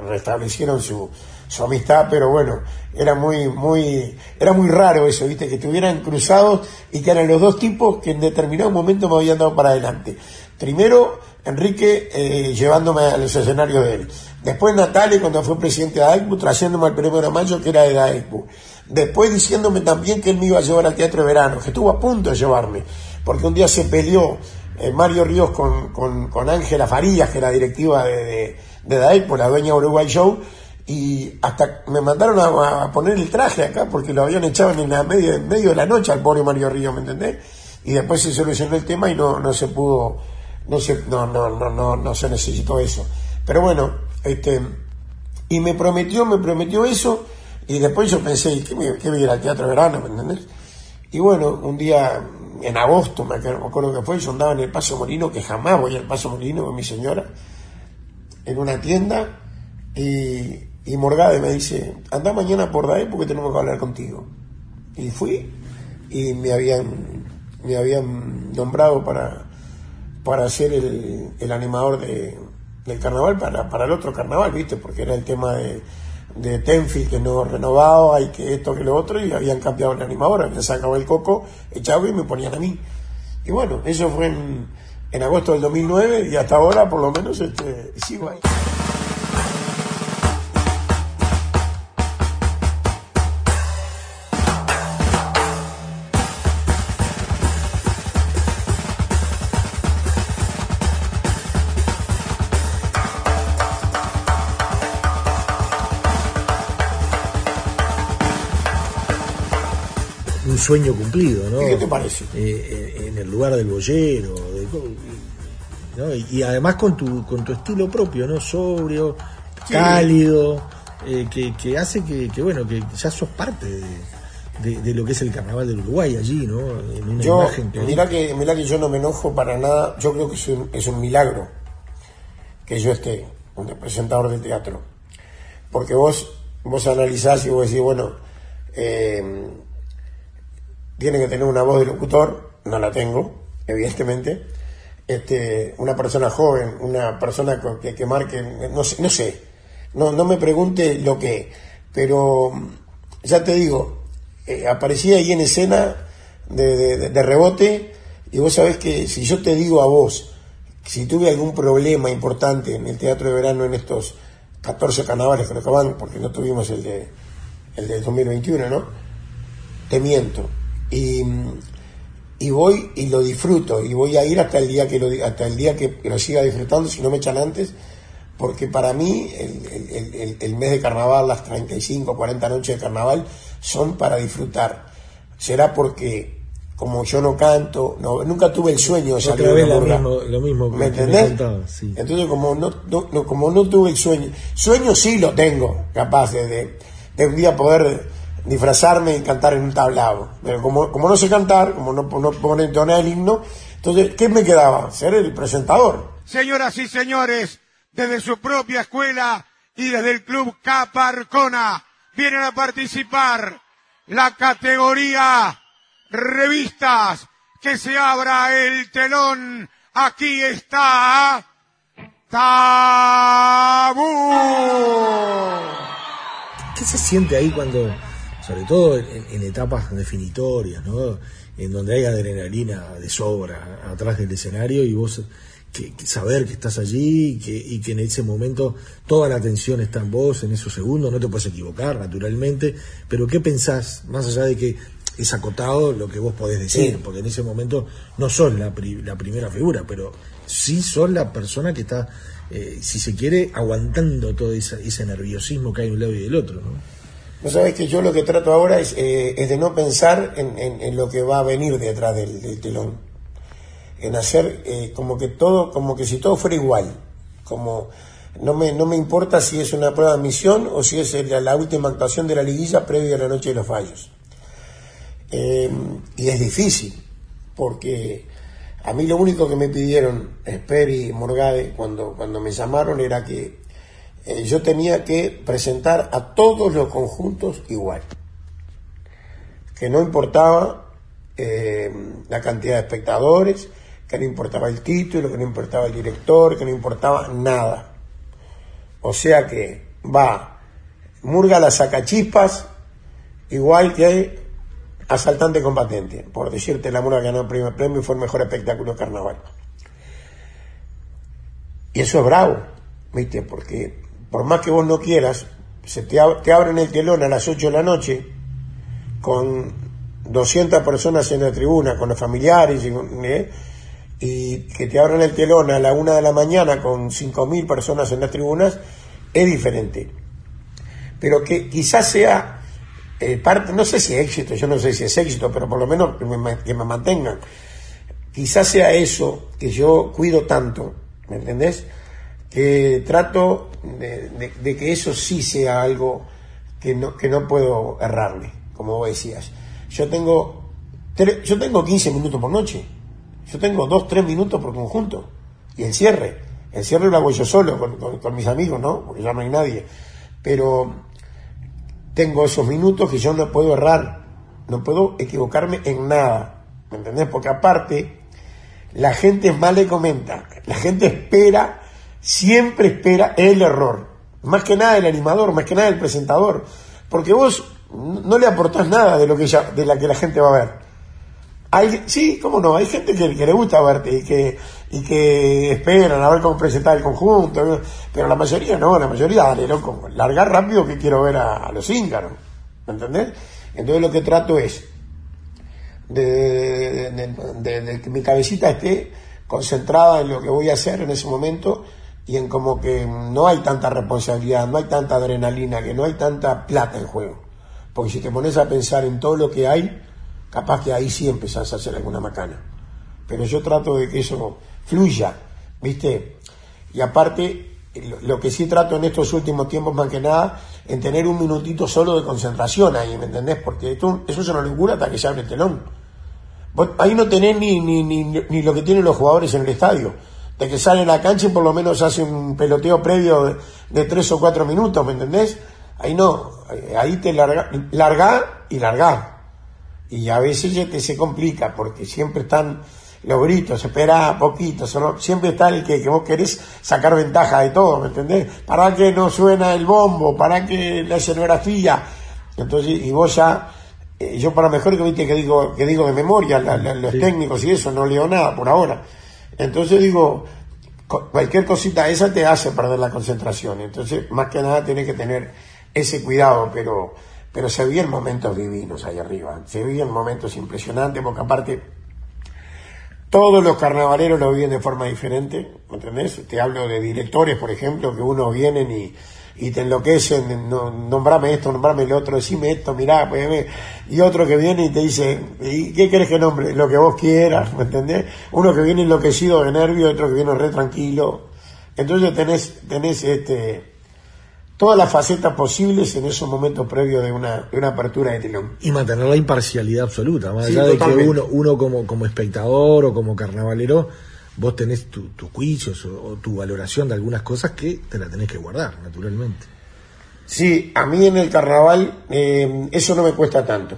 L: restablecieron su, su amistad, pero bueno, era muy, muy, era muy raro eso, viste, que estuvieran cruzados y que eran los dos tipos que en determinado momento me habían dado para adelante. Primero, Enrique eh, llevándome a los escenarios de él. Después Natalia cuando fue presidente de AECBU, trayéndome al primero de mayo que era de AECBU. Después diciéndome también que él me iba a llevar al teatro de verano, que estuvo a punto de llevarme, porque un día se peleó eh, Mario Ríos con, con, Ángela Farías, que era directiva de, de, de DAECBU, la dueña Uruguay Show, y hasta me mandaron a, poner el traje acá porque lo habían echado en, la medio, en medio de la noche al pobre Mario Ríos, ¿me entendés? Y después se solucionó el tema y no, no se pudo, no se, no, no, no, no, no se necesitó eso. Pero bueno, este, y me prometió, me prometió eso, y después yo pensé, ¿qué me, qué me ir al teatro verano, ¿me entendés? Y bueno, un día, en agosto, me acuerdo que fue, yo andaba en el Paso Molino, que jamás voy al Paso Molino con mi señora, en una tienda, y, y Morgade me dice, anda mañana por DAE porque tenemos que hablar contigo. Y fui y me habían, me habían nombrado para, para ser el, el animador de, del carnaval para, para el otro carnaval, ¿viste? Porque era el tema de, de Tenfield que no renovaba y que esto que lo otro y habían cambiado el animador, habían sacado el coco, echado y me ponían a mí. Y bueno, eso fue en, en agosto del 2009 y hasta ahora por lo menos este, sigo ahí.
B: Sueño cumplido, ¿no?
L: ¿Qué te parece?
B: Eh, eh, en el lugar del boyero, y, además con tu, con tu estilo propio, ¿no? Sobrio, cálido, eh, que, hace que, bueno, que ya sos parte de, lo que es el carnaval del Uruguay allí, ¿no?
L: En una yo, imagen que mira que, mira que yo no me enojo para nada, yo creo que es un, es un milagro que yo esté un presentador de teatro. Porque vos, vos analizás y vos decís, bueno, eh, tiene que tener una voz de locutor, no la tengo, evidentemente. Este, una persona joven, una persona que, que marque, no sé, no sé, no, no me pregunte lo que, pero ya te digo, eh, aparecía ahí en escena de, rebote y vos sabés que si yo te digo a vos, si tuve algún problema importante en el teatro de verano en estos 14 carnavales que van, porque no tuvimos el de el del 2021, ¿no? Te miento y, y voy y lo disfruto y voy a ir hasta el día que lo, hasta el día que lo siga disfrutando si no me echan antes porque para mí el, el, mes de carnaval las 35 40 noches de carnaval son para disfrutar. Será porque como yo no canto no, nunca tuve el sueño de
B: salir de lo mismo, lo mismo
L: ¿me entendés? entonces como no, no, como no tuve el sueño sueño sí lo tengo capaz de, de un día poder disfrazarme y cantar en un tablado. Pero como, como no sé cantar, como no, no pone el himno, entonces, ¿qué me quedaba? Ser el presentador.
M: Señoras y señores, desde su propia escuela y desde el Club Caparcona, vienen a participar la categoría revistas. Que se abra el telón. Aquí está Tabú.
B: ¿Qué se siente ahí cuando sobre todo en, etapas definitorias, ¿no? En donde hay adrenalina de sobra atrás del escenario y vos que, saber que estás allí y que, y que en ese momento toda la atención está en vos, en esos segundos, no te puedes equivocar, naturalmente, pero ¿qué pensás, más allá de que es acotado lo que vos podés decir, porque en ese momento no sos la, la primera figura, pero sí sos la persona que está, eh, si se quiere, aguantando todo ese nerviosismo que hay de un lado y del otro, ¿no?
L: No sabes que yo lo que trato ahora es, eh, es de no pensar en, en, lo que va a venir detrás del, telón. En hacer eh, como que todo, como que si todo fuera igual. Como no me, no me importa si es una prueba de admisión o si es la, última actuación de la liguilla previa a la noche de los fallos. Eh, y es difícil, porque a mí lo único que me pidieron Esper y Morgade cuando, cuando me llamaron era que eh, yo tenía que presentar a todos los conjuntos igual. Que no importaba eh, la cantidad de espectadores, que no importaba el título, que no importaba el director, que no importaba nada. O sea que va Murga la sacachispas, igual que Asaltante Combatente. Por decirte, la Murga ganó el primer premio y fue el mejor espectáculo de carnaval. Y eso es bravo, ¿viste? Porque por más que vos no quieras, se te, ab- te abren el telón a las 8 de la noche con 200 personas en la tribuna, con los familiares, y, ¿eh? que te abran el telón a la 1 de la mañana con 5.000 personas en las tribunas, es diferente. Pero que quizás sea eh, parte, no sé si éxito, yo no sé si es éxito, pero por lo menos que me, que me mantengan. Quizás sea eso que yo cuido tanto, ¿me entendés? Que trato de, que eso sí sea algo que no, que no puedo errarle, como vos decías. Yo tengo, yo tengo 15 minutos por noche, yo tengo 2, 3 minutos por conjunto, y el cierre, el cierre lo hago yo solo, con mis amigos, ¿no? Porque ya no hay nadie. Pero tengo esos minutos que yo no puedo errar, no puedo equivocarme en nada, ¿me entendés? Porque aparte, la gente mal le comenta, la gente espera, siempre espera el error, más que nada el animador, más que nada el presentador, porque vos no le aportás nada de lo que ya, de la que la gente va a ver. Hay, sí, cómo no, hay gente que, le gusta verte y que, y que esperan a ver cómo presentar el conjunto, pero la mayoría no, la mayoría, dale, loco, largar rápido que quiero ver a, los íncaros, ¿me entendés? Entonces lo que trato es de que mi cabecita esté concentrada en lo que voy a hacer en ese momento y en como que no hay tanta responsabilidad, no hay tanta adrenalina, que no hay tanta plata en juego. Porque si te pones a pensar en todo lo que hay, capaz que ahí sí empezás a hacer alguna macana. Pero yo trato de que eso fluya, ¿viste? Y aparte, lo, que sí trato en estos últimos tiempos más que nada, en tener un minutito solo de concentración ahí, ¿me entendés? Porque esto, eso es una locura hasta que se abre el telón. Vos ahí no tenés ni, ni, ni, ni lo que tienen los jugadores en el estadio. De que salen a la cancha y por lo menos hacen un peloteo previo de, de tres o cuatro minutos, ¿me entendés? Ahí no, ahí te larga, larga y larga. Y a veces ya te se complica porque siempre están los gritos, espera poquito, solo, siempre está el que, que vos querés sacar ventaja de todo, ¿me entendés? Para que no suena el bombo, para que la escenografía. Entonces, y vos ya, eh, yo para mejor que viste que digo, que digo de memoria, la- la- los técnicos y eso, no leo nada por ahora. Entonces digo, cualquier cosita esa te hace perder la concentración. Entonces, más que nada tienes que tener ese cuidado, pero, pero se vivían momentos divinos ahí arriba. Se vivían momentos impresionantes, porque aparte, todos los carnavaleros lo viven de forma diferente, ¿me entendés? Te hablo de directores, por ejemplo, que unos vienen y, y te enloquecen, no, nombrame esto, nombrame el otro, decime esto, mirá, pues, ve. y otro que viene y te dice, ¿y qué querés que nombre? Lo que vos quieras, ¿me entendés? Uno que viene enloquecido de nervio, otro que viene re tranquilo. Entonces tenés, tenés este, todas las facetas posibles en esos momentos previos de una, de una apertura de telón.
B: Y mantener la imparcialidad absoluta, más
L: Sí,
B: allá de que uno, uno como, como espectador o como carnavalero, vos tenés tu- tus juicios o, o tu valoración de algunas cosas que te la tenés que guardar, naturalmente.
L: Sí, a mí en el carnaval eh, eso no me cuesta tanto.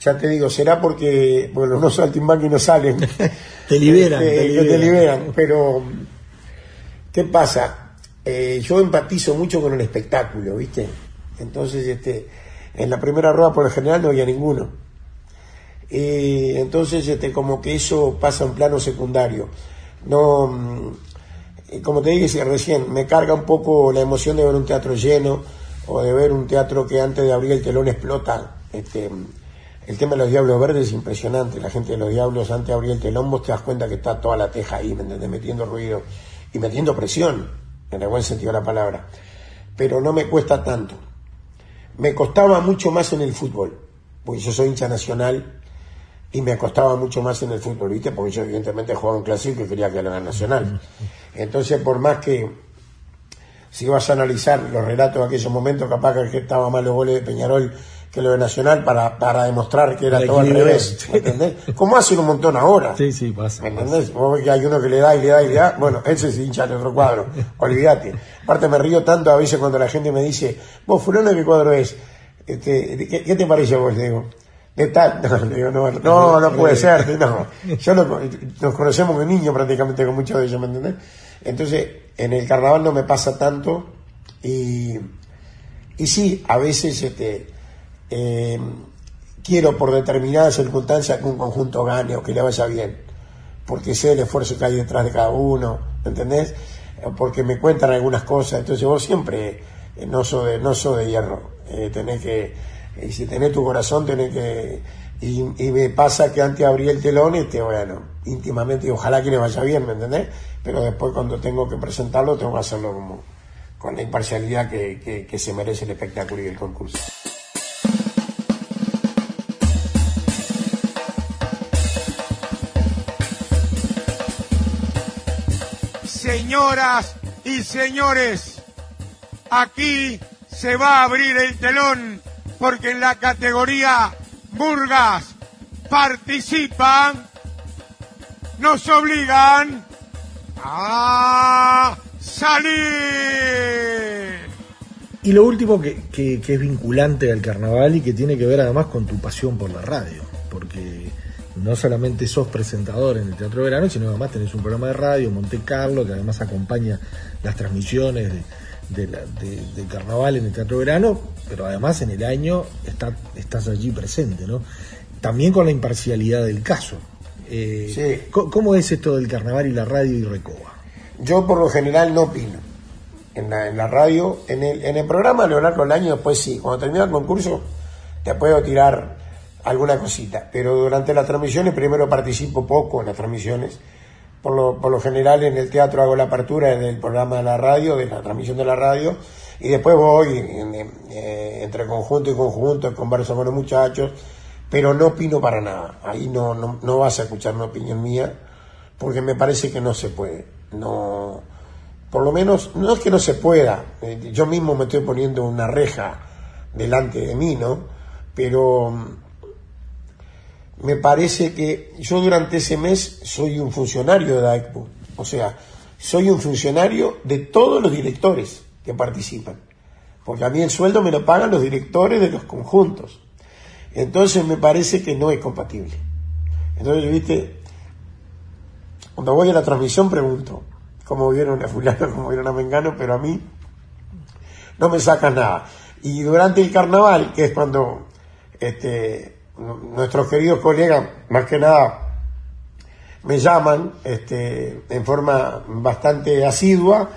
L: Ya te digo, será porque, bueno, los saltimbanqui no salen.
B: Te liberan,
L: Este,
B: te liberan.
L: liberan. Pero, ¿qué pasa? Eh, yo empatizo mucho con el espectáculo, ¿viste? Entonces, este, en la primera rueda por lo general no había ninguno. Y entonces, este, como que eso pasa en plano secundario. No, mm, eh, como te dije recién, me carga un poco la emoción de ver un teatro lleno o de ver un teatro que antes de abrir el telón explota. Este, el tema de los Diablos Verdes es impresionante. La gente de los Diablos, antes de abrir el telón, vos te das cuenta que está toda la teja ahí, ¿me entendés? Metiendo ruido y metiendo presión, en el buen sentido de la palabra. Pero no me cuesta tanto. Me costaba mucho más en el fútbol, porque yo soy hincha nacional y me costaba mucho más en el fútbol, ¿viste? Porque yo evidentemente jugaba en clásico y quería que haga nacional. Entonces, por más que si vas a analizar los relatos de aquellos momentos, capaz que estaba más los goles de Peñarol que lo de Nacional para, para demostrar que era todo al revés, ¿me ¿entendés? Como hacen un montón ahora.
B: Sí, sí, pasa.
L: ¿Me entendés? Vos que hay uno que le da y le da y le da. Bueno, ese se hincha en otro cuadro. Olvídate. Aparte me río tanto a veces cuando la gente me dice, vos, fulano, ¿qué cuadro es? Este, ¿qué, qué te parece a vos? Le digo, de tal. No, digo, no, no, no puede ser. No. Yo lo- nos conocemos de niño prácticamente con muchos de ellos, ¿me entendés? Entonces, en el carnaval no me pasa tanto y, Y sí, a veces este, eh, quiero por determinadas circunstancias que un conjunto gane o que le vaya bien, porque sé el esfuerzo que hay detrás de cada uno, ¿entendés? Porque me cuentan algunas cosas, entonces vos siempre eh, no soy de, no soy de hierro, eh, tenés que, y si tenés tu corazón, tenés que, y, y me pasa que antes abrí el telón, este, bueno, íntimamente, y ojalá que le vaya bien, ¿me entendés? Pero después cuando tengo que presentarlo, tengo que hacerlo como, con la imparcialidad que, que se merece el espectáculo y el concurso.
M: Señoras y señores, aquí se va a abrir el telón porque en la categoría Burgas participan, nos obligan a salir.
B: Y lo último que, que- es vinculante al carnaval y que tiene que ver además con tu pasión por la radio, porque no solamente sos presentador en el Teatro de Verano, sino además tenés un programa de radio, Monte Carlo, que además acompaña las transmisiones de, de la- de- del carnaval en el Teatro de Verano, pero además en el año está, estás allí presente, ¿no? También con la imparcialidad del caso. Eh, co- ¿Cómo es esto del carnaval y la radio y Recoba?
L: Yo por lo general no opino. En la, en la radio, en el, en el programa a lo largo del año, después sí. Cuando termina el concurso, te puedo tirar alguna cosita. Pero durante las transmisiones, primero participo poco en las transmisiones. Por lo, por lo general en el teatro hago la apertura del programa de la radio, de la transmisión de la radio. Y después voy eh, entre conjunto y conjunto, converso con los muchachos. Pero no opino para nada. Ahí no, no, no vas a escuchar una opinión mía porque me parece que no se puede. No, por lo menos, no es que no se pueda, eh, yo mismo me estoy poniendo una reja delante de mí, ¿no? Pero me parece que yo durante ese mes soy un funcionario de DAECPU, o sea, soy un funcionario de todos los directores que participan, porque a mí el sueldo me lo pagan los directores de los conjuntos. Entonces me parece que no es compatible. Entonces, viste, cuando voy a la transmisión pregunto cómo vieron a fulano, cómo vieron a Mengano, pero a mí no me sacan nada. Y durante el carnaval, que es cuando este, nuestros queridos colegas, más que nada, me llaman este, en forma bastante asidua,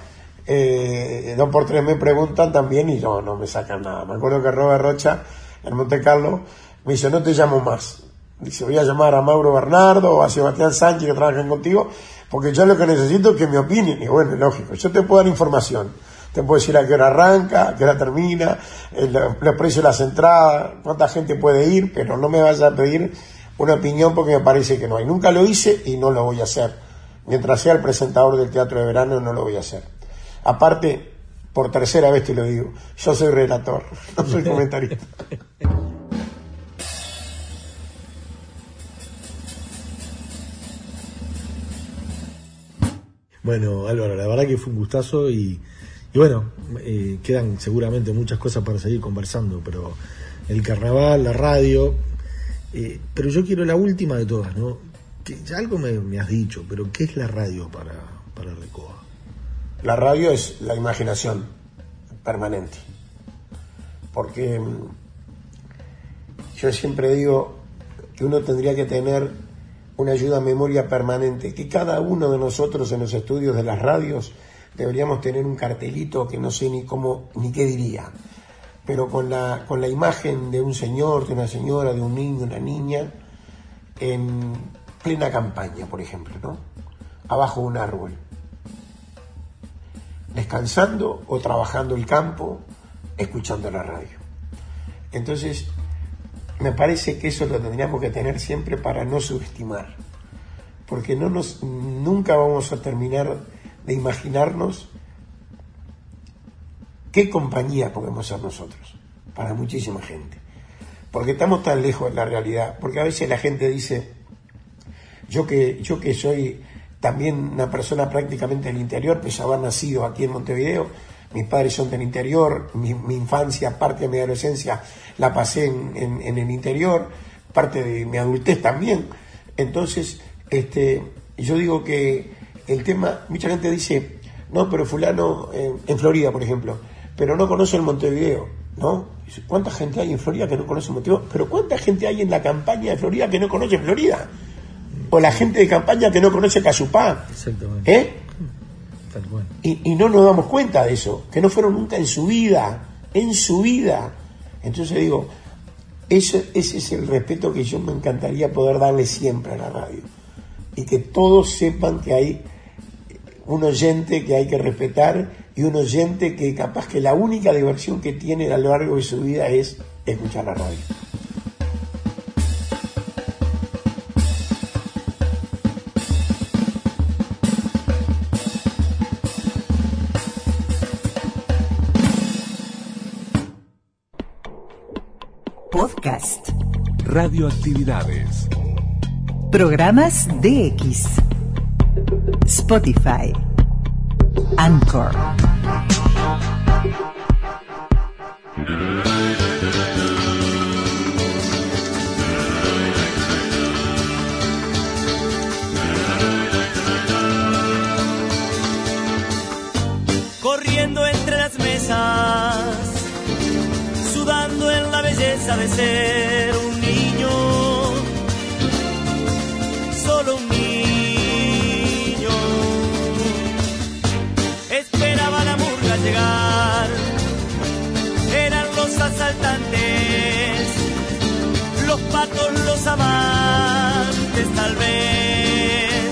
L: eh, dos por tres me preguntan también y no, no me sacan nada. Me acuerdo que Robert Rocha, en Monte Carlo, me dice, no te llamo más. Dice, voy a llamar a Mauro Bernardo o a Sebastián Sánchez que trabajan contigo, porque yo lo que necesito es que me opinen. Y bueno, lógico, yo te puedo dar información. Te puedo decir a qué hora arranca, a qué hora termina, los precios de las entradas, cuánta gente puede ir, pero no me vayas a pedir una opinión porque me parece que no hay. Nunca lo hice y no lo voy a hacer. Mientras sea el presentador del teatro de verano, no lo voy a hacer. Aparte, por tercera vez te lo digo, yo soy relator, no soy comentarista.
B: Bueno, Álvaro, la verdad que fue un gustazo y, y bueno, eh, quedan seguramente muchas cosas para seguir conversando, pero el carnaval, la radio, eh, pero yo quiero la última de todas, ¿no? Que ya algo me, me has dicho, pero ¿qué es la radio para, para Recoba?
L: La radio es la imaginación permanente. Porque mm, yo siempre digo que uno tendría que tener una ayuda a memoria permanente, que cada uno de nosotros en los estudios de las radios deberíamos tener un cartelito que no sé ni cómo ni qué diría, pero con la, con la imagen de un señor, de una señora, de un niño, una niña, en plena campaña, por ejemplo, ¿no? Abajo de un árbol, descansando o trabajando el campo, escuchando la radio. Entonces, me parece que eso lo tendríamos que tener siempre para no subestimar, porque no nos, nunca vamos a terminar de imaginarnos qué compañía podemos ser nosotros para muchísima gente, porque estamos tan lejos de la realidad, porque a veces la gente dice, yo que, yo que soy también una persona prácticamente del interior, pues haber nacido aquí en Montevideo, mis padres son del interior, mi, infancia, parte de mi adolescencia la pasé en, en- en el interior, parte de mi adultez también. Entonces, este, yo digo que el tema, mucha gente dice, no, pero fulano, eh, en Florida, por ejemplo, pero no conoce el Montevideo. ¿no? ¿Cuánta gente hay en Florida que no conoce Montevideo? Pero ¿cuánta gente hay en la campaña de Florida que no conoce Florida? O la gente de campaña que no conoce Cayupá.
B: Exactamente.
L: ¿Eh? Y, y no nos damos cuenta de eso, que no fueron nunca en su vida, en su vida. Entonces digo, eso, ese es el respeto que yo me encantaría poder darle siempre a la radio. Y que todos sepan que hay un oyente que hay que respetar y un oyente que capaz que la única diversión que tiene a lo largo de su vida es escuchar la radio.
K: Podcast.
C: Radioactividades.
K: Programas DX. Spotify. Anchor.
A: Corriendo entre las mesas, sudando en la belleza de ser asaltantes, los patos, los amantes tal vez,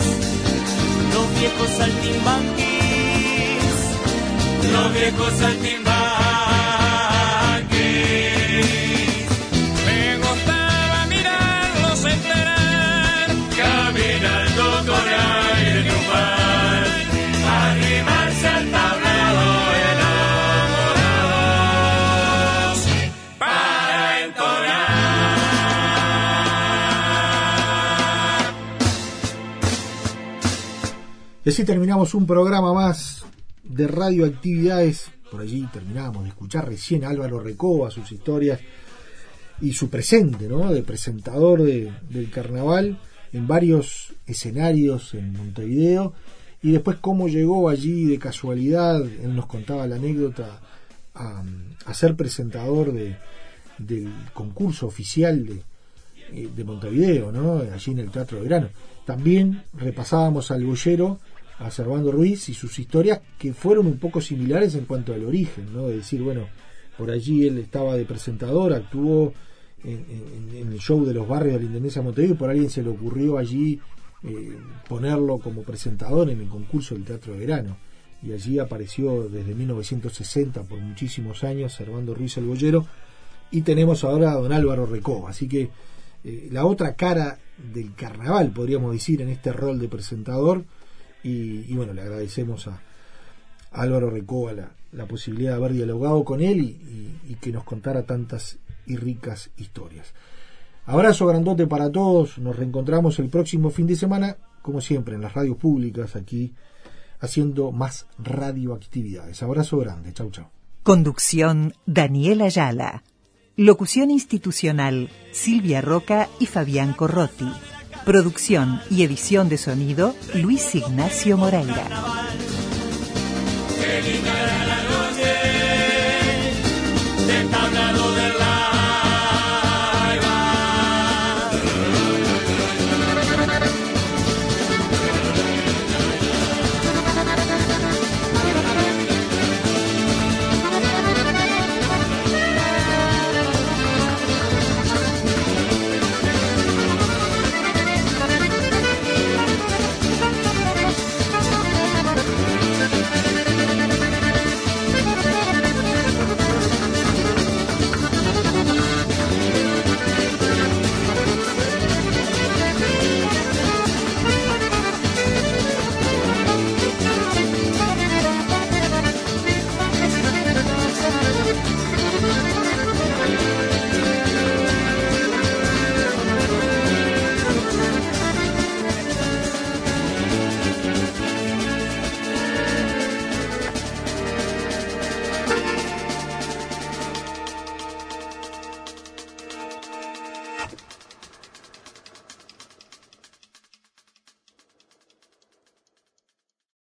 A: los viejos saltimbanquis, los viejos saltimbanquis.
B: Y así terminamos un programa más de radioactividades. Por allí terminamos de escuchar recién a Álvaro Recoba, sus historias y su presente, ¿no? De presentador de- del carnaval en varios escenarios en Montevideo. Y después cómo llegó allí de casualidad, él nos contaba la anécdota, a, ser presentador de, del concurso oficial de, eh, de Montevideo, ¿no? allí en el Teatro de Verano. También repasábamos al boyero, a Servando Ruiz y sus historias que fueron un poco similares en cuanto al origen, ¿no? de decir, bueno, por allí él estaba de presentador, actuó en, el show de los barrios de la Intendencia de Montevideo y por alguien se le ocurrió allí eh, ponerlo como presentador en el concurso del Teatro de Verano. Y allí apareció desde 1960 por muchísimos años Servando Ruiz el Boyero y tenemos ahora a don Álvaro Recoba. Así que eh, la otra cara del carnaval, podríamos decir, en este rol de presentador. Y, bueno, le agradecemos a, Álvaro Recoba la, la posibilidad de haber dialogado con él y que nos contara tantas y ricas historias. Abrazo grandote para todos, nos reencontramos el próximo fin de semana, como siempre, en las radios públicas, aquí haciendo más radioactividades. Abrazo grande, chau chau.
K: Conducción Daniela Ayala. Locución institucional Silvia Roca y Fabián Corrotti. Producción y edición de sonido Luis Ignacio Moreira.